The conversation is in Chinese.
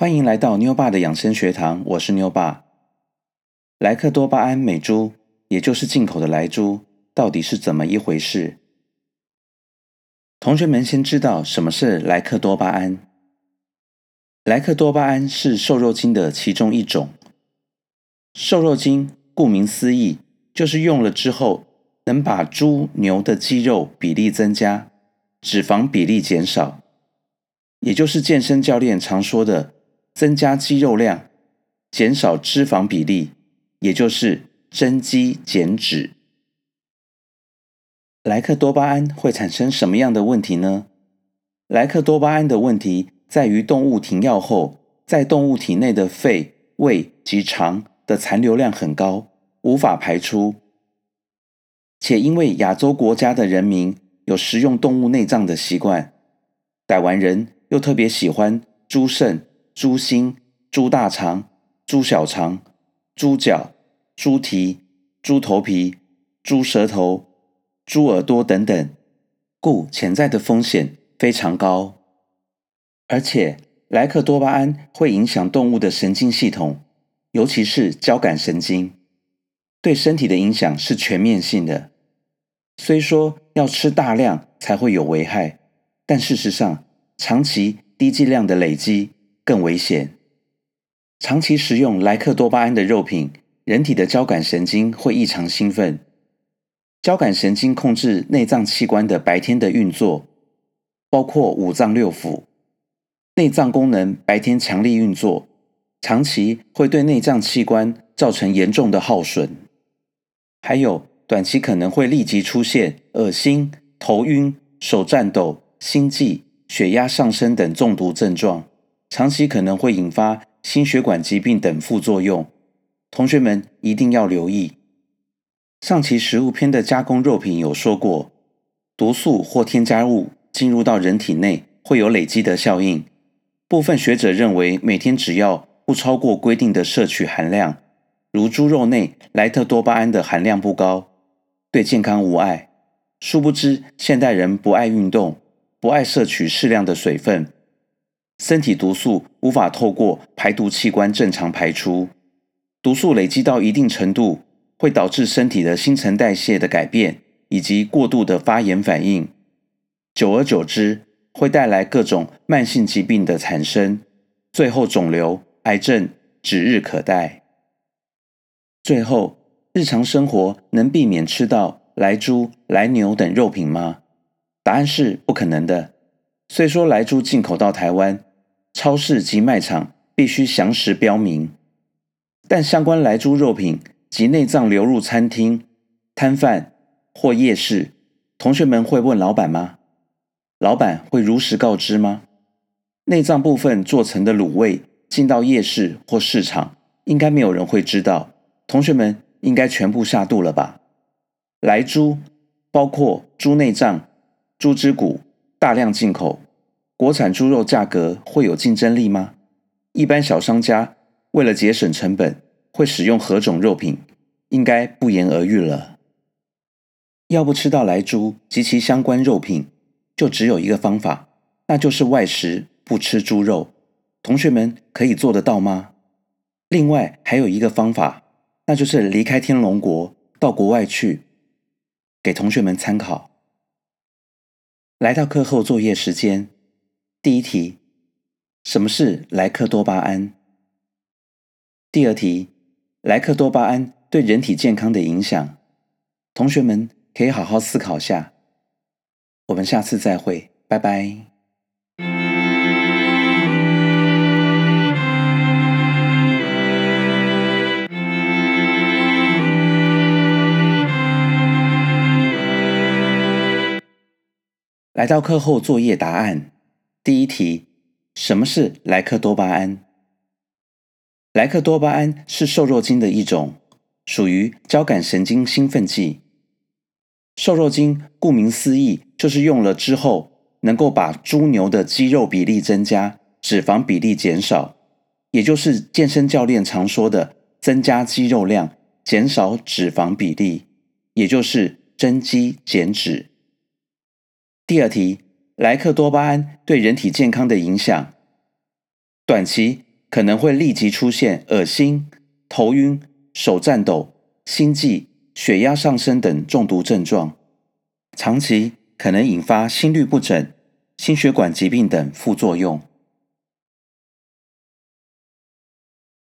欢迎来到妞爸的养生学堂，我是妞爸。莱克多巴胺美猪，也就是进口的莱猪，到底是怎么一回事？同学们先知道什么是莱克多巴胺。莱克多巴胺是瘦肉精的其中一种。瘦肉精顾名思义，就是用了之后能把猪牛的肌肉比例增加，脂肪比例减少，也就是健身教练常说的。增加肌肉量，减少脂肪比例，也就是增肌减脂。莱克多巴胺会产生什么样的问题呢？莱克多巴胺的问题在于动物停药后，在动物体内的肺、胃及肠的残留量很高，无法排出。且因为亚洲国家的人民有食用动物内脏的习惯，台湾人又特别喜欢猪肾。猪心、猪大肠、猪小肠、猪脚、猪蹄、猪头皮、猪舌头、猪耳朵等等，故潜在的风险非常高。而且，莱克多巴胺会影响动物的神经系统，尤其是交感神经，对身体的影响是全面性的。虽说要吃大量才会有危害，但事实上，长期低剂量的累积。更危险。长期食用莱克多巴胺的肉品，人体的交感神经会异常兴奋。交感神经控制内脏器官的白天的运作，包括五脏六腑。内脏功能白天强力运作，长期会对内脏器官造成严重的耗损。还有短期可能会立即出现恶心、头晕、手颤抖、心悸、血压上升等中毒症状。长期可能会引发心血管疾病等副作用，同学们一定要留意。上期食物篇的加工肉品有说过，毒素或添加物进入到人体内会有累积的效应。部分学者认为，每天只要不超过规定的摄取含量，如猪肉内莱特多巴胺的含量不高，对健康无碍。殊不知，现代人不爱运动，不爱摄取适量的水分。身体毒素无法透过排毒器官正常排出，毒素累积到一定程度，会导致身体的新陈代谢的改变，以及过度的发炎反应。久而久之，会带来各种慢性疾病的产生，最后肿瘤、癌症指日可待。最后，日常生活能避免吃到来猪、来牛等肉品吗？答案是不可能的。虽说来猪进口到台湾，超市及卖场必须详实标明，但相关来猪肉品及内脏流入餐厅、摊贩或夜市，同学们会问老板吗？老板会如实告知吗？内脏部分做成的卤味进到夜市或市场，应该没有人会知道。同学们应该全部下肚了吧？来猪包括猪内脏、猪肢骨，大量进口。国产猪肉价格会有竞争力吗？一般小商家为了节省成本，会使用何种肉品？应该不言而喻了。要不吃到来猪及其相关肉品，就只有一个方法，那就是外食不吃猪肉。同学们可以做得到吗？另外还有一个方法，那就是离开天龙国，到国外去，给同学们参考。来到课后作业时间。第一题，什么是莱克多巴胺？第二题，莱克多巴胺对人体健康的影响，同学们可以好好思考下。我们下次再会，拜拜。来到课后作业答案。第一题，什么是莱克多巴胺？莱克多巴胺是瘦肉精的一种，属于交感神经兴奋剂。瘦肉精顾名思义，就是用了之后能够把猪牛的肌肉比例增加，脂肪比例减少，也就是健身教练常说的增加肌肉量，减少脂肪比例，也就是增肌减脂。第二题。莱克多巴胺对人体健康的影响，短期可能会立即出现恶心、头晕、手颤抖、心悸、血压上升等中毒症状，长期可能引发心律不整、心血管疾病等副作用。